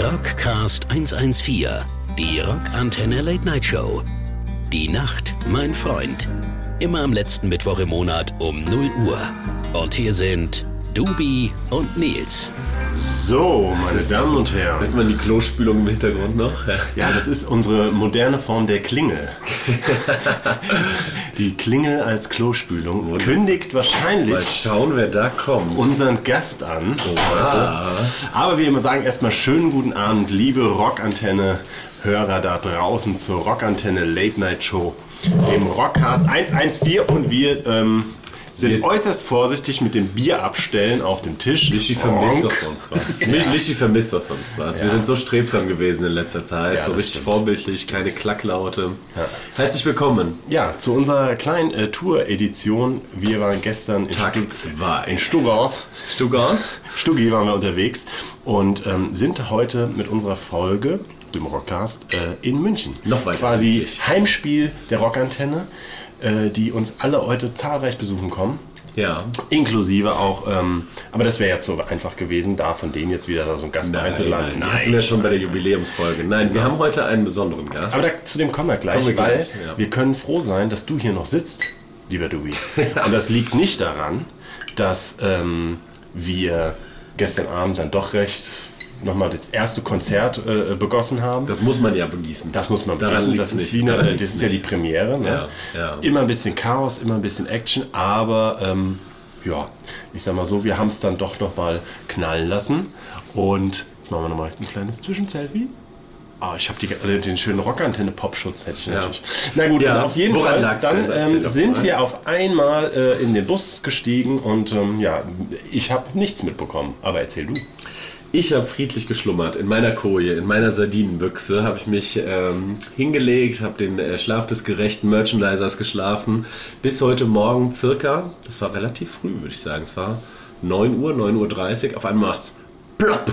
Rockcast 114, die Rockantenne Late Night Show. Die Nacht, mein Freund. Immer am letzten Mittwoch im Monat um 0 Uhr. Und hier sind Dubi und Nils. So, meine Damen und Herren. Hört man die Klospülung im Hintergrund noch? Ja, das ist unsere moderne Form der Klingel. die Klingel als Klospülung kündigt wahrscheinlich Mal schauen, wer da kommt. unseren Gast an. heute. Aber wir sagen erstmal schönen guten Abend, liebe Rockantenne. Hörer da draußen zur Rockantenne Late Night Show im Rockcast 114 und wir ähm, sind Wir- äußerst vorsichtig mit dem Bier abstellen auf dem Tisch. Lischi vermisst doch sonst was. Lischi vermisst doch sonst was. Wir Ja. sind so strebsam gewesen in letzter Zeit. Ja, so richtig stimmt. vorbildlich, keine Klacklaute. Herzlich willkommen. Ja, zu unserer kleinen äh, Tour-Edition. Wir waren gestern in, Tag Stutt- zwei. in Stuttgart. Stuttgart? Stuggi waren wir unterwegs und ähm, sind heute mit unserer Folge, dem Rockcast, äh, in München. Noch weiter Quasi. Heimspiel der Rockantenne, äh, die uns alle heute zahlreich besuchen kommen. Ja. Inklusive auch, ähm, aber das wäre jetzt so einfach gewesen, da von denen jetzt wieder so ein Gast einzuladen. Wir hatten ja schon bei der Jubiläumsfolge. Nein, wir haben heute einen besonderen Gast. Aber da, zu dem kommen wir gleich, Kommen wir weil gleich, ja. wir können froh sein, dass du hier noch sitzt, lieber Dewey. Und das liegt nicht daran, dass ähm, wir gestern Abend dann doch recht nochmal das erste Konzert äh, begossen haben. das muss man ja begießen. Das muss man Daran liegt's Das ist nicht. wie eine, Daran das ist ja die. Premiere. Ne? Ja, ja. Immer ein bisschen Chaos, immer ein bisschen Action, aber ähm, ja, ich sag mal so, wir haben es dann doch nochmal knallen lassen. Und jetzt machen wir nochmal ein kleines Zwischenselfie. Ah, ich habe äh, den schönen Rockantenne-Popschutz hätte ich Ja. natürlich. Na gut, Ja, auf jeden woran Fall, dann ähm, sind wir auf einmal äh, in den Bus gestiegen und ähm, ja, ich habe nichts mitbekommen. Aber erzähl du. Ich habe friedlich geschlummert. In meiner Koje, in meiner Sardinenbüchse, habe ich mich ähm, hingelegt, habe den äh, Schlaf des gerechten Merchandisers geschlafen, bis heute Morgen circa, das war relativ früh, würde ich sagen, es war 9 Uhr, 9.30 Uhr, auf einmal macht's plopp.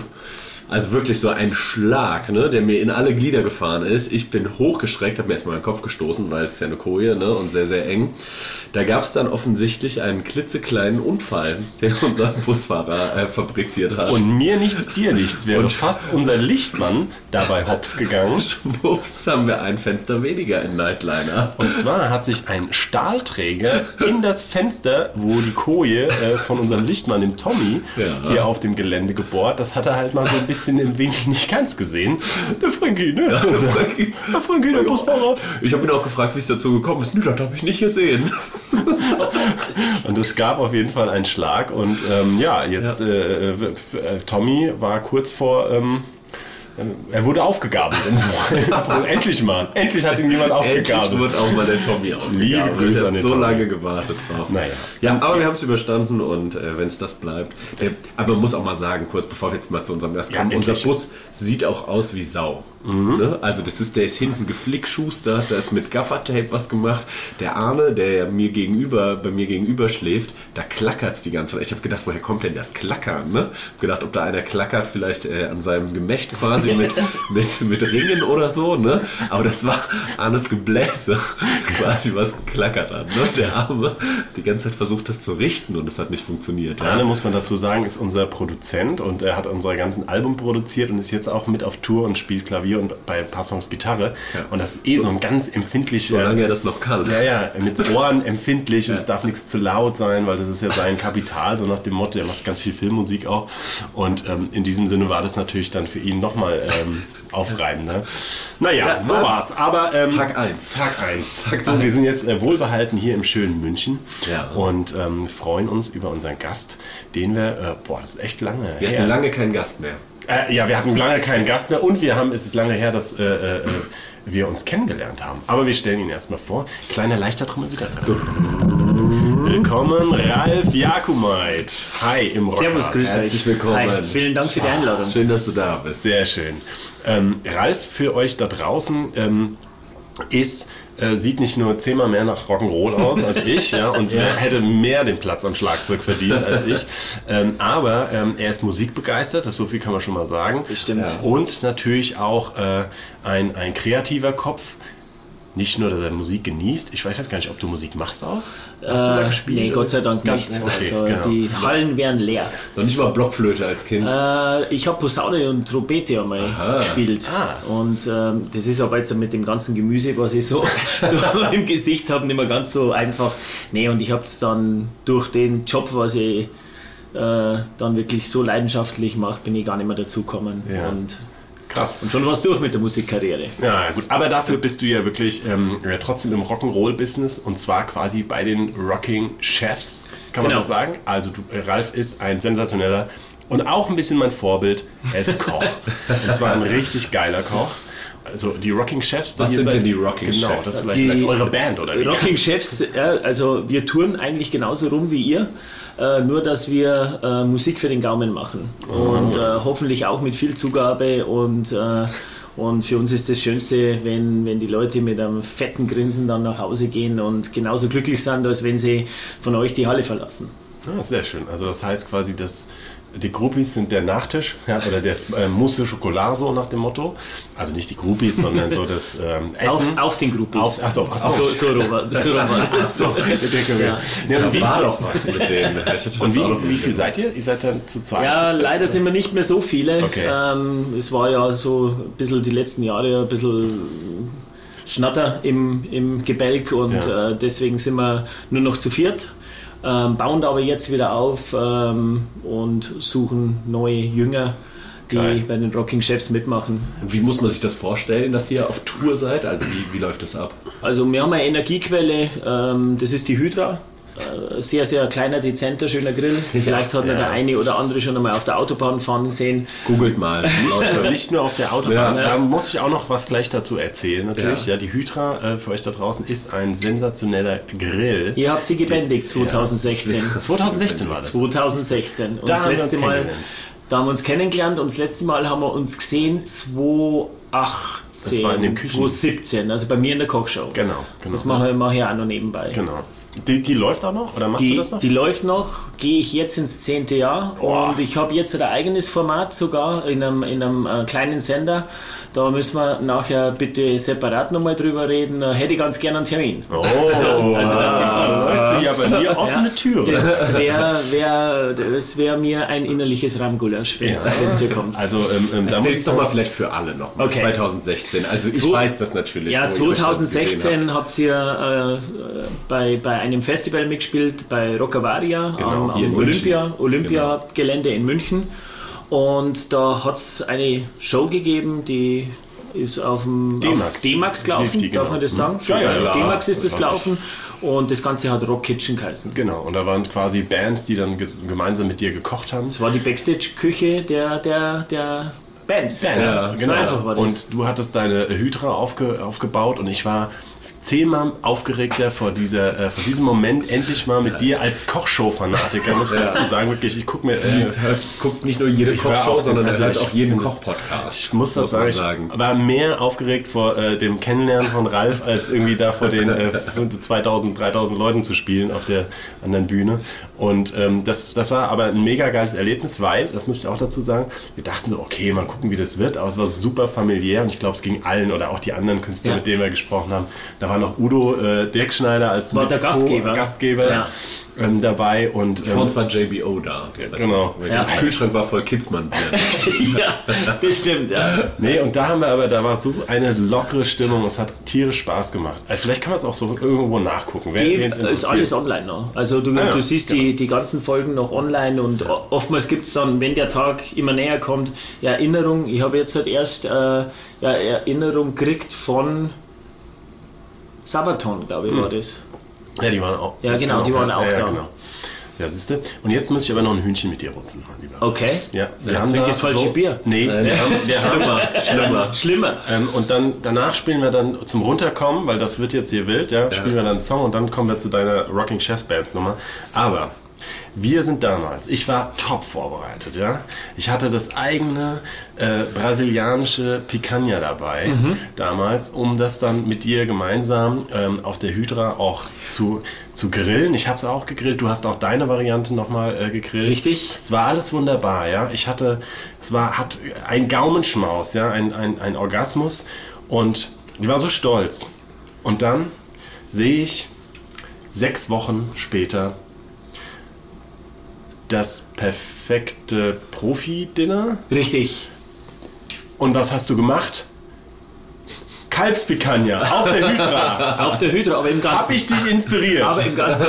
Also wirklich so ein Schlag, ne, der mir in alle Glieder gefahren ist. Ich bin hochgeschreckt, habe mir erstmal den Kopf gestoßen, weil es ist ja eine Koje ne, und sehr, sehr eng. Da gab es dann offensichtlich einen klitzekleinen Unfall, den unser Busfahrer äh, fabriziert hat. Und mir nichts, dir nichts. Wäre Und- fast unser Lichtmann dabei hops gegangen. Ups, haben wir ein Fenster weniger in Nightliner. Und zwar hat sich ein Stahlträger in das Fenster, wo die Koje äh, von unserem Lichtmann, dem Tommy, Ja. hier auf dem Gelände gebohrt. Das hat er halt mal so ein bisschen im Winkel nicht ganz gesehen. Der Frankie, ne? Der Frankie. der, Frankie, der Busfahrer. Ich habe ihn auch gefragt, wie es dazu gekommen ist. Nö, das habe ich nicht gesehen. Und es gab auf jeden Fall einen Schlag. Und ähm, ja, jetzt Äh, äh, Tommy war kurz vor. Ähm, äh, er wurde aufgegabelt. endlich mal. Endlich hat ihn jemand Endlich aufgegabelt. wird auch mal der Tommy aufgegabelt. Liebe Grüße Der an den so Tommy. lange gewartet drauf. Naja. Ja, aber wir haben es überstanden und äh, wenn es das bleibt. Äh, aber man muss auch mal sagen, kurz bevor wir jetzt mal zu unserem Gast Ja, kommen, unser endlich. Bus sieht auch aus wie Sau. Ne? Also das ist, der ist hinten geflickschustert, da ist mit Gaffertape was gemacht. Der Arne, der ja mir gegenüber, bei mir gegenüber schläft, da klackert's die ganze Zeit. Ich habe gedacht, woher kommt denn das Klackern? Ne? Hab gedacht, ob da einer klackert, vielleicht äh, an seinem Gemächt quasi mit, mit, mit Ringen oder so. Ne? Aber das war Arnes Gebläse, quasi was geklackert hat. Ne? Der Arme die ganze Zeit versucht, das zu richten und es hat nicht funktioniert. Arne, muss man dazu sagen, ist unser Produzent und er hat unser ganzen Album produziert und ist jetzt auch mit auf Tour und spielt Klavier und bei ein paar Songs Gitarre. Ja. Und das ist eh so, ein ganz empfindlicher. Solange er das noch kann. ja, ja, mit Ohren empfindlich und es darf nichts zu laut sein, weil das ist ja sein Kapital, so nach dem Motto, er macht ganz viel Filmmusik auch. Und ähm, in diesem Sinne war das natürlich dann für ihn nochmal ähm, aufreibend. Ne? Naja, Ja, so war's. Aber ähm, Tag eins. Tag 1. Tag so, eins. wir sind jetzt äh, wohlbehalten hier im schönen München Ja. und ähm, freuen uns über unseren Gast, den wir, äh, boah, das ist echt lange Wir her. hatten lange keinen Gast mehr. Äh, ja, wir hatten lange keinen Gast mehr und wir haben, es ist lange her, dass äh, äh, äh, wir uns kennengelernt haben. Aber wir stellen ihn erstmal vor. Kleiner leichter Trommel wieder. Willkommen, Ralf Jakumait. Hi im Rockcast. Servus, grüß euch. Herzlich willkommen. Hi, vielen Dank für die Einladung. Schön, dass du da bist. Sehr schön. Ähm, Ralf, für euch da draußen ähm, ist, äh, sieht nicht nur zehnmal mehr nach Rock'n'Roll aus als ich, ja, und er hätte mehr den Platz am Schlagzeug verdient als ich. Ähm, aber ähm, er ist musikbegeistert, das so viel kann man schon mal sagen. Bestimmt. Ja. Und natürlich auch äh, ein, ein kreativer Kopf. Nicht nur, dass er Musik genießt. Ich weiß jetzt gar nicht, ob du Musik machst auch. Hast du da Äh, gespielt? nee, Gott sei Dank Ganz- nicht. okay, also genau. die Hallen wären leer. Noch nicht mal Blockflöte als Kind. Äh, ich habe Posaune und Trompete einmal Aha. gespielt. Ah. Und ähm, das ist aber jetzt mit dem ganzen Gemüse, was ich so, so im Gesicht habe, nicht mehr ganz so einfach. Nee, und ich habe es dann durch den Job, was ich äh, dann wirklich so leidenschaftlich mache, bin ich gar nicht mehr dazu gekommen. Ja. Und, Krass. und schon war es durch mit der Musikkarriere. Ja, gut. Aber dafür bist du ja wirklich ähm, ja, trotzdem im Rock'n'Roll-Business und zwar quasi bei den Rocking Chefs, kann man Genau. das sagen? Also du, äh, Ralf ist ein sensationeller und auch ein bisschen mein Vorbild. Er ist Koch. und zwar ein richtig geiler Koch. Also die Rocking Chefs. Was ihr sind seid- denn die Rocking genau, Chefs? Das ist vielleicht, Die- eure Band oder wie? Rocking Chefs, ja, also wir touren eigentlich genauso rum wie ihr, äh, nur dass wir äh, Musik für den Gaumen machen und äh, hoffentlich auch mit viel Zugabe und äh, und für uns ist das Schönste, wenn, wenn die Leute mit einem fetten Grinsen dann nach Hause gehen und genauso glücklich sind, als wenn sie von euch die Halle verlassen. Ah, sehr schön. Also das heißt quasi, dass die Groupies sind der Nachtisch ja, oder der äh, Mousse Chocolat so nach dem Motto. Also nicht die Groupies, sondern so das ähm, Essen. Auf, auf den Groupies. Auf- ach so, ach so. so, rum war- so das. so, ja. Ja, wie, war doch was mit denen. Und wie, wie viel seid ihr? Ihr seid dann zu zweit? Ja, leider sind wir nicht mehr so viele. Okay. Ähm, es war ja so ein bisschen die letzten Jahre ein bisschen Schnatter im, im Gebälk und Ja. äh, deswegen sind wir nur noch zu viert. Ähm, bauen aber jetzt wieder auf ähm, und suchen neue Jünger, die Geil. bei den Rocking Chefs mitmachen. Und Wie muss man sich das vorstellen, dass ihr auf Tour seid? Also wie, wie läuft das ab? Also wir haben eine Energiequelle, ähm, das ist die Hydra. Äh, Sehr, sehr kleiner, dezenter, schöner Grill. Vielleicht hat man Ja. der eine oder andere schon einmal auf der Autobahn fahren sehen. Googelt mal. Leute. nicht nur auf der Autobahn. Ja. Da muss ich auch noch was gleich dazu erzählen, natürlich. Ja. Ja, die Hydra äh, für euch da draußen ist ein sensationeller Grill. Ihr habt sie gebändigt 2016. 2016 war das. 2016. Und Da das letzte Mal, kennengelernt. da haben wir uns kennengelernt und das letzte Mal haben wir uns gesehen 2018, Das war in dem Küchen- 2017, also bei mir in der Kochshow. Genau, genau. Das mache mache ich auch noch nebenbei. Genau. Die, die läuft auch noch? Oder machst du Die, das noch? die läuft noch, gehe ich jetzt ins zehnte Jahr Boah. und ich habe jetzt ein eigenes Format sogar in einem, in einem äh, kleinen Sender. Da müssen wir nachher bitte separat nochmal drüber reden. Hätte ich ganz gerne einen Termin. Oh, Also das weißt du ja bei mir offene Türen. Das wäre wär, das wär mir ein innerliches Rahmgulasch, wenn es Ja. hier kommt. Also ähm, ähm, da muss ich doch mal vielleicht für alle noch. mal. Okay. 2016. Also ich Zwo- weiß das natürlich. ja, wo ihr euch das gesehen 2016 habt ihr äh, bei, bei einem Festival mitgespielt, bei Rockavaria Genau, am, am Olympia. Olympia-Gelände in München. Und da hat es eine Show gegeben, die ist auf dem D-Max. auf D-Max gelaufen, die, darf genau. man das sagen? Ja, ja, ja. D-Max ist das gelaufen und das Ganze hat Rock Kitchen geheißen. Genau, und da waren quasi Bands, die dann ge- gemeinsam mit dir gekocht haben. Das war die Backstage-Küche der, der, der Bands. Bands, Ja, so einfach war das. Und du hattest deine Hydra aufge, aufgebaut und ich war zehnmal aufgeregter vor, dieser, äh, vor diesem Moment, endlich mal mit dir als Kochshow-Fanatiker, muss ich dazu sagen, wirklich, ich gucke mir... Äh, hört- guckt nicht nur jede Kochshow, sondern er also hört auch jeden Kochpodcast. Ich muss das Muss sagen. ich war mehr aufgeregt vor äh, dem Kennenlernen von Ralf, als irgendwie da vor den äh, 2000, 3000 Leuten zu spielen auf der anderen Bühne. Und ähm, das, das war aber ein mega geiles Erlebnis, weil, das muss ich auch dazu sagen, wir dachten so, okay, mal gucken, wie das wird, aber es war super familiär und ich glaube, es ging allen oder auch die anderen Künstler, Ja. mit denen wir gesprochen haben. Da war noch Udo äh, Dirkschneider als War der Gastgeber. Gastgeber Ja. ähm, dabei und Vor ähm, uns war JBO da. Genau. Der Ja. Kühlschrank war voll Kidsmann-Bier. ja, das stimmt. Ja. Nee, und da haben wir aber, da war so eine lockere Stimmung, es hat tierisch Spaß gemacht. Also vielleicht kann man es auch so irgendwo nachgucken, wer Die ist alles online noch. Also du, Ah ja, du siehst die, die ganzen Folgen noch online und oftmals gibt es dann, wenn der Tag immer näher kommt, Erinnerung. Ich habe jetzt halt erst äh, ja, Erinnerung gekriegt von Sabaton, glaube ich, Hm. war das. Ja, die waren auch. Ja, genau, die waren auch ja, da. Ja, genau. ja siehst du. Und jetzt muss ich aber noch ein Hühnchen mit dir rupfen, mein Lieber. Okay. Ja, wir Ja, haben da das falsche so, Bier. Nee, wir haben, wir haben, Schlimmer. Schlimmer. Ähm, und dann danach spielen wir dann zum Runterkommen, weil das wird jetzt hier wild, ja, spielen wir dann einen Song und dann kommen wir zu deiner Rocking Chess Bands Nummer. Aber wir sind damals, ich war top vorbereitet, ja. Ich hatte das eigene äh, brasilianische Picanha dabei Mhm. damals, um das dann mit dir gemeinsam ähm, auf der Hydra auch zu, zu grillen. Ich habe es auch gegrillt, du hast auch deine Variante nochmal äh, gegrillt. Richtig. Es war alles wunderbar, ja. Ich hatte, es war, hat ein Gaumenschmaus, ja, ein, ein, ein Orgasmus und ich war so stolz. Und dann sehe ich sechs Wochen später das perfekte Profi-Dinner. Richtig. Und was hast du gemacht? Kalbspikanja auf der Hydra. Auf der Hydra, aber im Ganzen. Hab ich dich inspiriert? Aber im Ganzen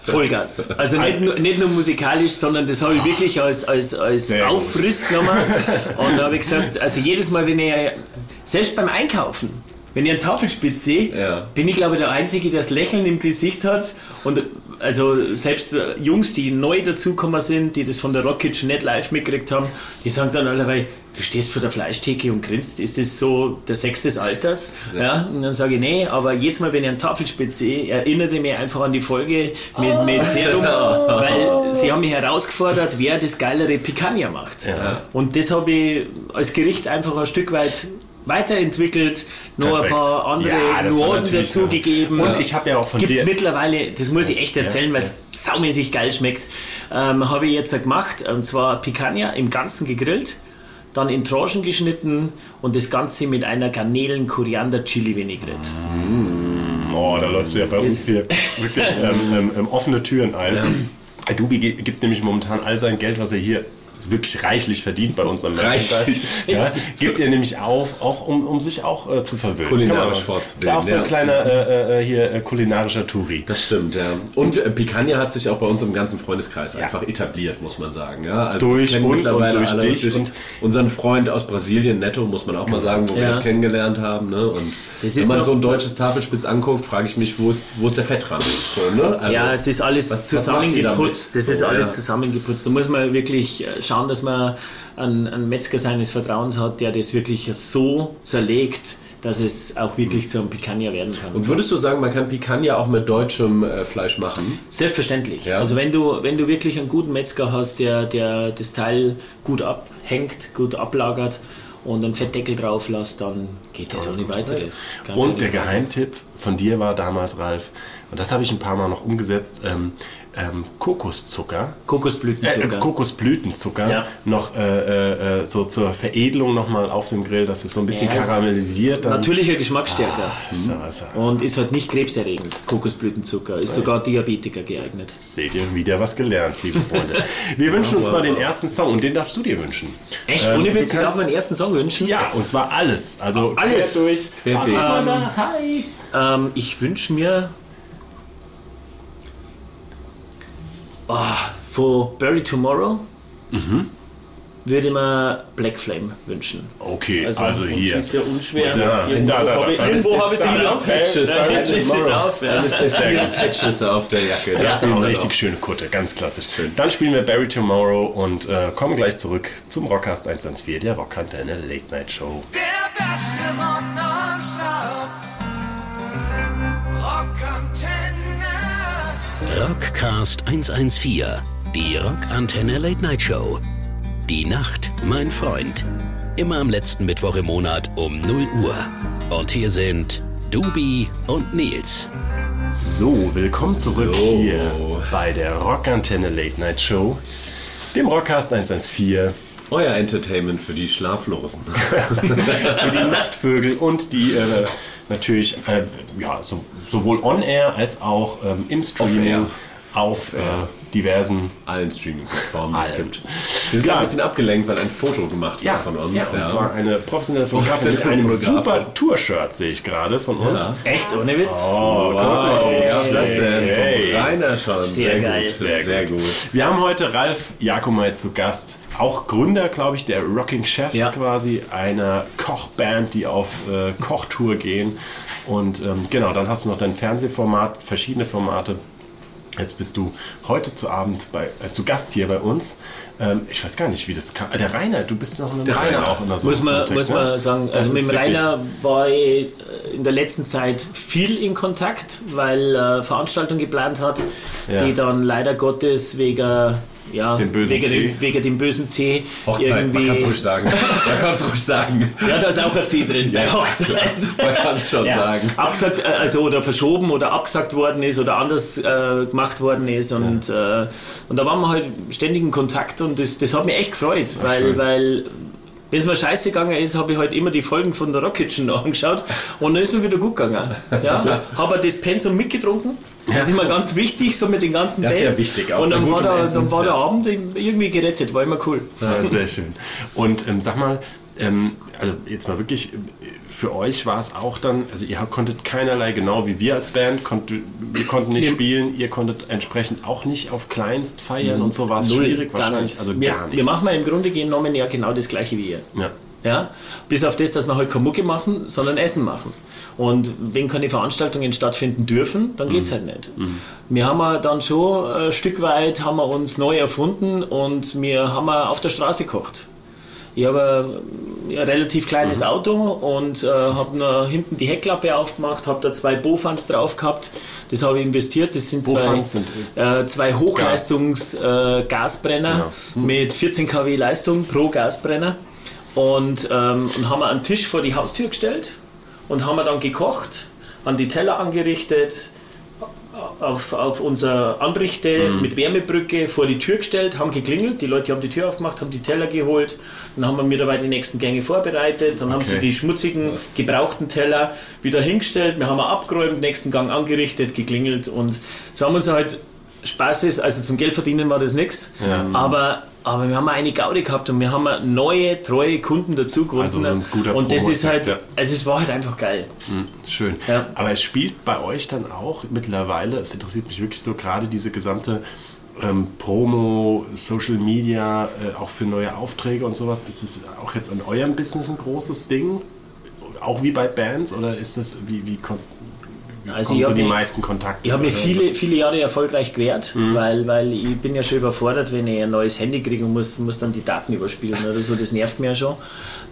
Vollgas. Also nicht nur, nicht nur musikalisch, sondern das habe ich wirklich als, als, als Sehr. Aufriss genommen. Und da habe ich gesagt, also jedes Mal, wenn ich, selbst beim Einkaufen, wenn ich einen Tafelspitz sehe, Ja. bin ich glaube ich der Einzige, der das Lächeln im Gesicht hat. Und also selbst Jungs, die neu dazugekommen sind, die das von der Rock Kitchen nicht live mitgekriegt haben, die sagen dann allerweil, du stehst vor der Fleischtheke und grinst, ist das so der Sex des Alters? Ja. Und dann sage ich, nee, aber jedes Mal, wenn ich einen Tafelspitz sehe, erinnere ich mich einfach an die Folge mit, mit Serum, weil sie haben mich herausgefordert, wer das geilere Picanha macht. Ja. Und das habe ich als Gericht einfach ein Stück weit weiterentwickelt, noch Perfekt. ein paar andere Ja, das Nuancen dazugegeben. Und ich habe ja auch von Gibt es dir- mittlerweile, das muss ich echt erzählen, weil es saumäßig geil schmeckt, ähm, habe ich jetzt gemacht, und zwar Picanha im Ganzen gegrillt, dann in Tranchen geschnitten und das Ganze mit einer Garnelen-Koriander-Chili-Vinaigrette. Oh, da läuft ja bei uns hier wirklich ähm, ähm, ähm, offene Türen ein. Adobe ge- gibt nämlich momentan all sein Geld, was er hier wirklich reichlich verdient bei unserem Merchandise. Reichlich. Ja, gibt er nämlich auf, auch um, um sich auch äh, zu verwöhnen. Kulinarisch fortzubilden, Ist ja auch so ein ja. kleiner äh, äh, hier äh, kulinarischer Touri. Das stimmt, ja. Und äh, Picanha hat sich auch bei uns im ganzen Freundeskreis einfach etabliert, muss man sagen. Ja, also Durch uns mittlerweile und durch alle, dich und- unseren Freund aus Brasilien, Netto, muss man auch mal sagen, wo wir das kennengelernt haben. Ne? Und Das wenn ist man noch- so ein deutsches Tafelspitz anguckt, frage ich mich, wo ist, wo ist der Fettrand? So, ne? Also, ja, es ist alles was- was ihr zusammengeputzt. damit? Das ist So, alles ja. zusammengeputzt. Da muss man wirklich äh, schauen, dass man einen, einen Metzger seines Vertrauens hat, der das wirklich so zerlegt, dass es auch wirklich zu einem Picanha werden kann. Und würdest du sagen, man kann Picanha auch mit deutschem äh, Fleisch machen? Selbstverständlich. Ja. Also wenn du, wenn du wirklich einen guten Metzger hast, der, der das Teil gut abhängt, gut ablagert und einen Fettdeckel drauf lässt, dann geht das ohne weiteres. Gar Und der Frage. Geheimtipp von dir war damals, Ralf, und das habe ich ein paar Mal noch umgesetzt, ähm, ähm, Kokoszucker. Äh, Kokosblütenzucker. äh, Kokosblütenzucker Ja. noch äh, äh, so zur Veredelung nochmal auf dem Grill, dass es so ein bisschen Ja, karamellisiert. Dann Natürlicher Geschmacksstärker. so, so. Und ist halt nicht krebserregend. Kokosblütenzucker. Ist sogar Diabetiker geeignet. Seht ihr wieder was gelernt, liebe Freunde. Wir wünschen uns mal den ersten Song und den darfst du dir wünschen. Echt? Ähm, Ohne du Witz, ich darf meinen ersten Song wünschen? Ja, und zwar alles. Also Alles. quer durch. Querbeet. Hi. Ähm, ich wünsche mir oh, von Bury Tomorrow würde ich mir Black Flame wünschen. Okay, also, und hier. sieht's ja unschwer. Da, irgendwo da, da, habe ich, da. irgendwo habe ich sie wieder Patches, Da steht drauf. Ja. Dann ist der vier Patches auf der Jacke. Das ist sehen auch eine richtig schöne Kutte, ganz klassisch. Dann spielen wir Barry Tomorrow und äh, kommen gleich zurück zum Rockcast 114, der Rockantenne Late Night Show. Der beste Rock nonstop. Rockantenne. Rockcast 114, die Rockantenne Late Night Show. Die Nacht, mein Freund. Immer am letzten Mittwoch im Monat um 0 Uhr. Und hier sind Dubi und Nils. So, willkommen zurück So. hier bei der Rockantenne Late Night Show, dem Rockcast 114 Euer Entertainment für die Schlaflosen. für die Nachtvögel und die äh, natürlich äh, ja, so, sowohl on-air als auch ähm, im Streaming auf äh, diversen Allen Streaming-Plattformen, die es gibt. Wir sind Ja. ein bisschen abgelenkt, weil ein Foto gemacht Ja, wurde von uns. ja, und zwar eine professionelle Fotografin mit einem super Tour-Shirt, sehe ich gerade von uns. Ja. Echt, ohne Witz? Oh, mal. Wow, wie gab's das denn? Hey. Vom Rainer schon. Sehr geil. Gut, Sehr sehr, gut. gut. Wir haben heute Ralf Jakomai zu Gast, auch Gründer, glaube ich, der Rocking Chefs Ja. quasi, einer Kochband, die auf äh, Kochtour gehen. Und ähm, genau, dann hast du noch dein Fernsehformat, verschiedene Formate. Jetzt bist du heute zu Abend bei, äh, zu Gast hier bei uns. Ähm, ich weiß gar nicht, wie das kam. Äh, Der Rainer, du bist noch mit Der Rainer, Rainer. auch immer so. Muss man, Kontakt, muss ne? man sagen, Das also mit dem Rainer war ich äh, in der letzten Zeit viel in Kontakt, weil er Veranstaltungen geplant hat, Ja. die dann leider Gottes wegen, ja, Dem bösen wegen, C. dem, wegen dem bösen C Hochzeit, man irgendwie. kann es ruhig sagen. Man kann es ruhig sagen. Ja, da ist auch ein C drin bei Ja, Hochzeit. Man kann es schon Ja, sagen. abgesagt, äh, also oder verschoben oder abgesagt worden ist oder anders äh, gemacht worden ist und, äh, und da waren wir halt ständig in Kontakt und das, das hat mich echt gefreut, weil, schön. weil Wenn es mir scheiße gegangen ist, habe ich halt immer die Folgen von der Rock Kitchen angeschaut und dann ist mir wieder gut gegangen. Ja? Habe das Pensum mitgetrunken. Das ist immer ganz wichtig, so mit den ganzen Das ist ja Bands. wichtig, auch und bei dann war, gutem der, Essen, dann war der ja. Abend irgendwie gerettet, war immer cool. Ja, sehr schön. Und ähm, sag mal, ähm, also jetzt mal wirklich, äh, für euch war es auch dann, also ihr konntet keinerlei, genau wie wir als Band, konnt, wir konnten nicht Nee. spielen, ihr konntet entsprechend auch nicht auf Kleinst feiern und so war es Null, schwierig gar wahrscheinlich, also wir, gar nicht. Wir machen ja im Grunde genommen ja genau das gleiche wie ihr. ja. Ja? Bis auf das, dass wir halt keine Mucke machen, sondern Essen machen. Und wenn keine Veranstaltungen stattfinden dürfen, dann geht's halt nicht. Wir haben ja dann schon ein Stück weit haben wir uns neu erfunden und wir haben ja auf der Straße gekocht. Ich habe ein, ein relativ kleines Auto und äh, habe hinten die Heckklappe aufgemacht, habe da zwei Bofans drauf gehabt. Das habe ich investiert. Das sind zwei, sind, äh, zwei Hochleistungs-Gasbrenner äh, Gasbrenner mit 14 kW Leistung pro Gasbrenner und, ähm, und haben wir einen Tisch vor die Haustür gestellt und haben wir dann gekocht, an die Teller angerichtet, auf, auf unsere Anrichte mit Wärmebrücke vor die Tür gestellt, haben geklingelt, die Leute haben die Tür aufgemacht, haben die Teller geholt, dann haben wir mir dabei die nächsten Gänge vorbereitet, dann haben sie Okay. die schmutzigen, gebrauchten Teller wieder hingestellt, wir haben abgeräumt, nächsten Gang angerichtet, geklingelt und so haben wir uns halt Spaß ist, also zum Geld verdienen war das nichts, Ja. aber, aber wir haben eine Gaudi gehabt und wir haben neue, treue Kunden dazu gewonnen. Also so ein guter und das ist halt, ja. also es war halt einfach geil. Hm, Schön. Ja. Aber es spielt bei euch dann auch mittlerweile, es interessiert mich wirklich so, gerade diese gesamte ähm, Promo, Social Media, äh, auch für neue Aufträge und sowas, ist es auch jetzt an eurem Business ein großes Ding? Auch wie bei Bands oder ist das, wie, wie, wie Also ich so die mich- meisten Kontakte? Ich habe mich viele, viele Jahre erfolgreich gewehrt, Mhm. weil, weil ich bin ja schon überfordert, wenn ich ein neues Handy kriege und muss, muss dann die Daten überspielen oder so. Das nervt mir ja schon.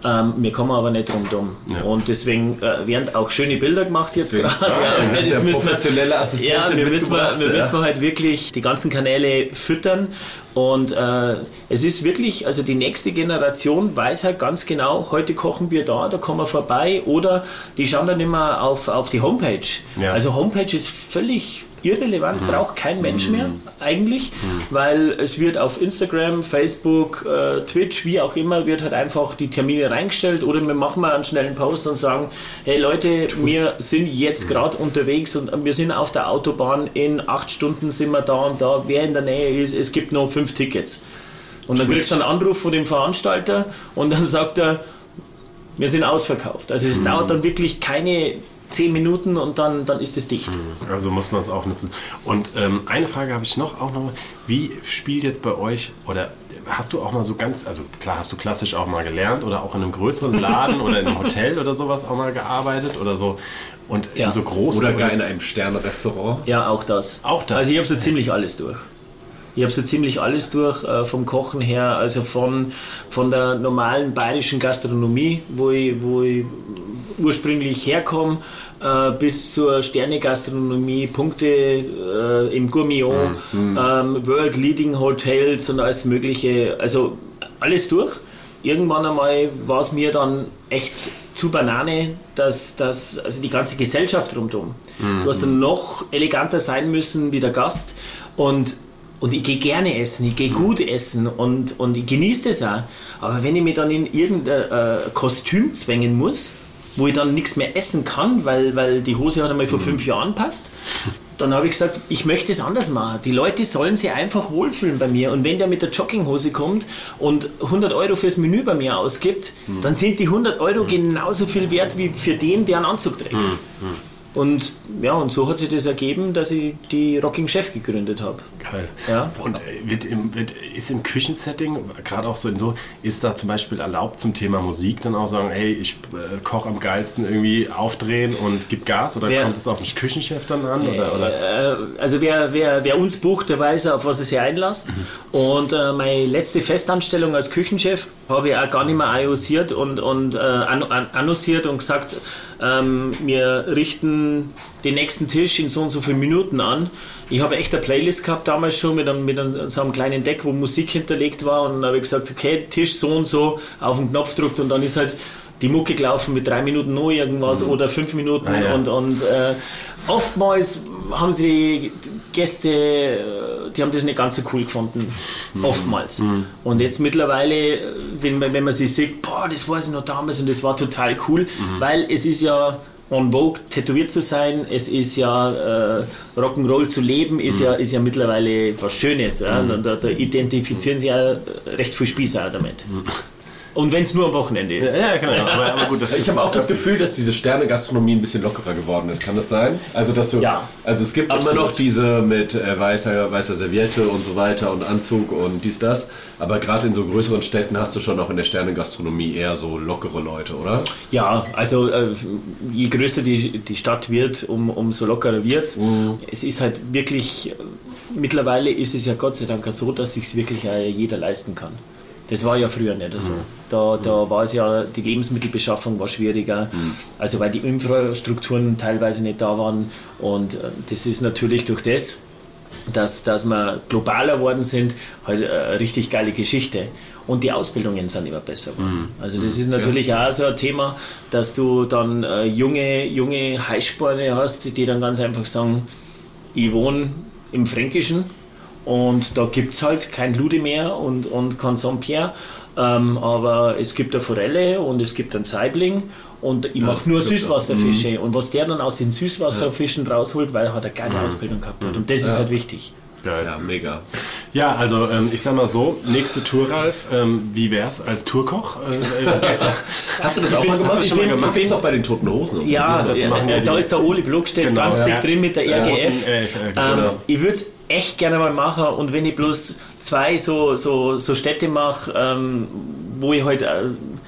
Ähm, wir kommen aber nicht drum dumm. Ja. Und deswegen äh, werden auch schöne Bilder gemacht jetzt gerade. Ja, Ja, ja das müssen wir- Ja, wir müssen, wir, wir ja. müssen halt wirklich die ganzen Kanäle füttern. Und äh, es ist wirklich, also die nächste Generation weiß halt ganz genau, heute kochen wir da, da kommen wir vorbei. Oder die schauen dann immer auf, auf die Homepage. Ja. Also Homepage ist völlig irrelevant, braucht kein Mensch mehr eigentlich, weil es wird auf Instagram, Facebook, äh, Twitch, wie auch immer, wird halt einfach die Termine reingestellt oder wir machen mal einen schnellen Post und sagen, hey Leute, wir sind jetzt gerade unterwegs und wir sind auf der Autobahn, in acht Stunden sind wir da und da, wer in der Nähe ist, es gibt noch fünf Tickets. Und dann kriegst du einen Anruf von dem Veranstalter und dann sagt er, wir sind ausverkauft. Also es dauert dann wirklich keine zehn Minuten und dann, dann ist es dicht. Also muss man es auch nutzen. Und ähm, eine Frage habe ich noch, auch noch. Wie spielt jetzt bei euch, oder hast du auch mal so ganz, also klar hast du klassisch auch mal gelernt oder auch in einem größeren Laden oder in einem Hotel oder sowas auch mal gearbeitet oder so. Und Ja. in so großen Oder gar in einem Sterne-Restaurant. Ja, auch das. Auch das. Also ich habe so ziemlich alles durch. Ich habe so ziemlich alles durch, äh, vom Kochen her, also von, von der normalen bayerischen Gastronomie, wo ich, wo ich ursprünglich herkomme, äh, bis zur Sterne-Gastronomie, Punkte äh, im Gourmillon, ähm, World Leading Hotels und alles Mögliche. Also alles durch. Irgendwann einmal war es mir dann echt zu Banane, dass, dass also die ganze Gesellschaft rundum. Du hast dann noch eleganter sein müssen wie der Gast und und ich gehe gerne essen, ich gehe gut essen und, und ich genieße das auch. Aber wenn ich mich dann in irgendein äh, Kostüm zwängen muss, wo ich dann nichts mehr essen kann, weil, weil die Hose hat einmal vor fünf Jahren passt, dann habe ich gesagt, ich möchte es anders machen. Die Leute sollen sich einfach wohlfühlen bei mir. Und wenn der mit der Jogginghose kommt und 100 Euro fürs Menü bei mir ausgibt, dann sind die 100 Euro genauso viel wert wie für den, der einen Anzug trägt. Und ja, und so hat sich das ergeben, dass ich die Rocking Chef gegründet habe. Geil. Ja. Und äh, wird im, wird, ist im Küchensetting, gerade auch so in so, ist da zum Beispiel erlaubt zum Thema Musik dann auch sagen, hey, ich äh, koche am geilsten irgendwie aufdrehen und gib Gas oder Wer- kommt es auf den Küchenchef dann an? Oder, oder? Äh, also wer, wer, wer uns bucht, der weiß, auf was er sich einlässt. Und äh, meine letzte Festanstellung als Küchenchef habe ich auch gar nicht mehr annonciert und, und äh, an, an, annonciert und gesagt, ähm, wir richten den nächsten Tisch in so und so vielen Minuten an. Ich habe echt eine Playlist gehabt damals schon mit einem, mit einem, so einem kleinen Deck, wo Musik hinterlegt war und dann habe ich gesagt, okay, Tisch so und so auf den Knopf drückt und dann ist halt die Mucke gelaufen mit drei Minuten noch irgendwas oder fünf Minuten Ah, ja. und, und äh, oftmals haben sie Gäste, äh, die haben das nicht ganz so cool gefunden. Oftmals. Und jetzt mittlerweile, wenn man, wenn man sich sieht, boah, das weiß ich noch damals und das war total cool, weil es ist ja on Vogue tätowiert zu sein, es ist ja äh, Rock'n'Roll zu leben, ist, ja, ist ja mittlerweile was Schönes. Ja? Und Da, da identifizieren sie ja recht viel Spießer damit. Und wenn es nur am Wochenende ist. Ja, genau. Aber, aber gut, das Ich habe auch das Gefühl, dass diese Sterne-Gastronomie ein bisschen lockerer geworden ist. Kann das sein? Also, dass du, Ja. also es gibt Absolut. immer noch diese mit äh, weißer, weißer Serviette und so weiter und Anzug und dies, das. Aber gerade in so größeren Städten hast du schon auch in der Sterne-Gastronomie eher so lockere Leute, oder? Ja, also äh, je größer die, die Stadt wird, um, umso lockerer wird es. Es ist halt wirklich, mittlerweile ist es ja Gott sei Dank so, dass sich wirklich äh, jeder leisten kann. Das war ja früher nicht so. Da, da war es ja, die Lebensmittelbeschaffung war schwieriger, also weil die Infrastrukturen teilweise nicht da waren. Und äh, das ist natürlich durch das, dass, dass wir globaler geworden sind, halt äh, eine richtig geile Geschichte. Und die Ausbildungen sind immer besser geworden. Also das ist natürlich auch so ein Thema, dass du dann äh, junge, junge Heißsporne hast, die dann ganz einfach sagen, ich wohne im Fränkischen und da gibt es halt kein Lude mehr und, und kein Saint-Pierre, ähm, aber es gibt eine Forelle und es gibt einen Saibling und ich mache nur. Süßwasserfische und was der dann aus den Süßwasserfischen rausholt, weil er hat eine geile Ausbildung gehabt hat und das ist halt wichtig. geil. Ja, mega. Ja, also ähm, ich sag mal so, nächste Tour, Ralf, ähm, wie wär's als Tourkoch? Äh, äh, Hast du das auch bin- mal gemacht? ich Schon mal bin- gemacht? ich bin- auch bei den Toten Hosen. Ja, das ja, machen ja äh, da ist der Oli Blockstedt Genau, ganz dick ja. drin mit der Ja, RGF. und, äh, ich, äh, ähm, genau. ich würde es echt gerne mal machen und wenn ich bloß zwei so, so, so Städte mache, ähm, wo ich halt äh,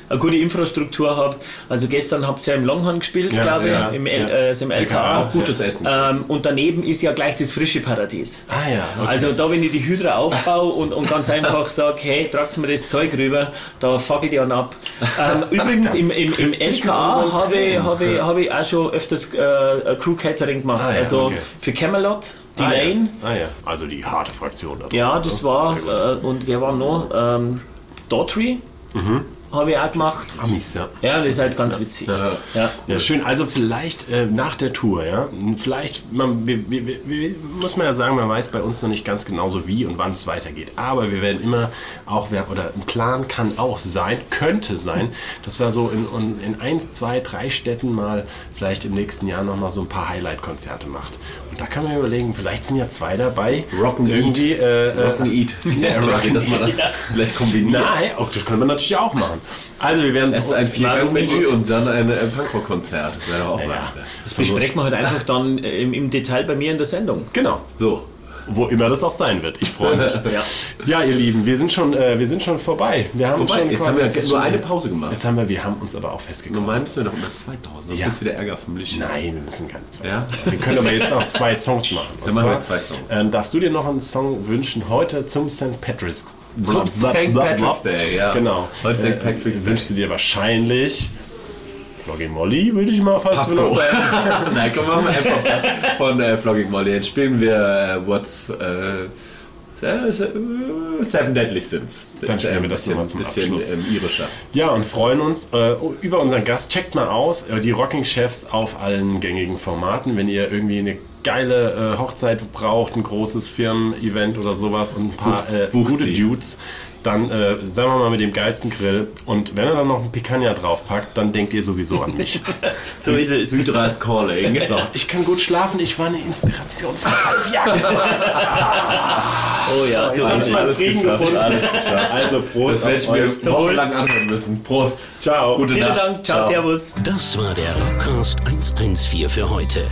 eine gute Infrastruktur habe. Also gestern habt ihr ja im Longhorn gespielt, Ja, glaube ich, ja, im, ja. L, äh, also im LKA. Auch gutes Essen. Äh, Ähm, und daneben ist ja gleich das frische Paradies. Ah ja, okay. Also da, wenn ich die Hydra aufbaue und, und ganz einfach sage, hey, tragt mir das Zeug rüber, da fackelt ihr an ab. Ähm, übrigens, im, im, im LKA habe ich, habe ich, habe ich auch schon öfters äh, Crew Catering gemacht. Ah ja, also okay. für Camelot, die ah, Lane. Ja. Ah ja, also die harte Fraktion. Da Ja, das war, äh, und wer war noch? Ähm, Daughtry habe ich auch gemacht. Amis, ja. Ja, das ist halt ganz witzig. Ja. Ja, schön. Also vielleicht äh, nach der Tour, ja. Vielleicht, man, wir, wir, wir, muss man ja sagen, man weiß bei uns noch nicht ganz genauso wie und wann es weitergeht. Aber wir werden immer auch, oder ein Plan kann auch sein, könnte sein, dass wir so in, in, in eins, zwei, drei Städten mal vielleicht im nächsten Jahr nochmal so ein paar Highlight-Konzerte macht. Und da kann man überlegen, vielleicht sind ja zwei dabei. Rock'n' irgendwie, äh, äh, Rock and Eat. Ja, Rock'n' dass man das vielleicht kombiniert. Nein, auch das können wir natürlich auch machen. Also wir werden Erst ein Viergang-Menü und dann ein äh, Punkrock-Konzert. Wäre doch auch Ja, was. Das besprechen wir halt einfach dann äh, im, im Detail bei mir in der Sendung. Genau. So. Wo immer das auch sein wird. Ich freue mich. Ja. Ja, ihr Lieben, wir sind schon, äh, wir sind schon vorbei. Wir haben Vorbei. schon Jetzt haben wir ist nur eine Pause gemacht. Jetzt haben wir, wir haben uns aber auch festgekommen. Normal müssen wir doch immer 2000, sonst Ja. gibt's wieder Ärger vom Licht. Nein, wir müssen keine zwei. Ja? Wir können aber jetzt noch zwei Songs machen. Und Dann machen wir zwei Songs. Ähm, darfst du dir noch einen Song wünschen heute zum St. Patrick's St. Patrick's Day, ja. Genau. Heute St. Patrick's Day. Wünschst du dir wahrscheinlich Flogging Molly, würde ich mal fast Pasco. benutzen. Nein, komm, machen wir einfach von äh, Flogging Molly. Jetzt spielen wir äh, What's äh, äh, Seven Deadly Sins. Dann spielen äh, wir das nochmal zum bisschen Abschluss. ähm, irischer. Ja, und freuen uns äh, über unseren Gast. Checkt mal aus, äh, die Rocking Chefs auf allen gängigen Formaten. Wenn ihr irgendwie eine geile äh, Hochzeit braucht, ein großes Firmen-Event oder sowas und ein paar äh, gute sie. Dudes, dann äh, sagen wir mal mit dem geilsten Grill. Und wenn er dann noch ein Picanha draufpackt, dann denkt ihr sowieso an mich. So ist es. Hydra is calling. so, ich kann gut schlafen, ich war eine Inspiration halb Jahren. Oh ja, so Jetzt ist haben wir es. das Frieden gefunden. Alles geschafft. Also Prost Das werde ich mir wochenlang anhören müssen. Prost. Ciao. Gute Vielen Nacht. Dank. Ciao, Servus. Das war der Rockcast 114 für heute.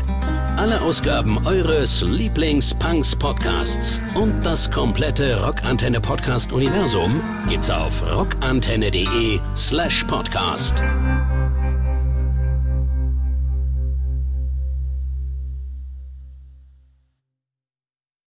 Alle Ausgaben eures Lieblings-Punks-Podcasts und das komplette Rockantenne Podcast-Universum gibt's auf rockantenne.de slash podcast.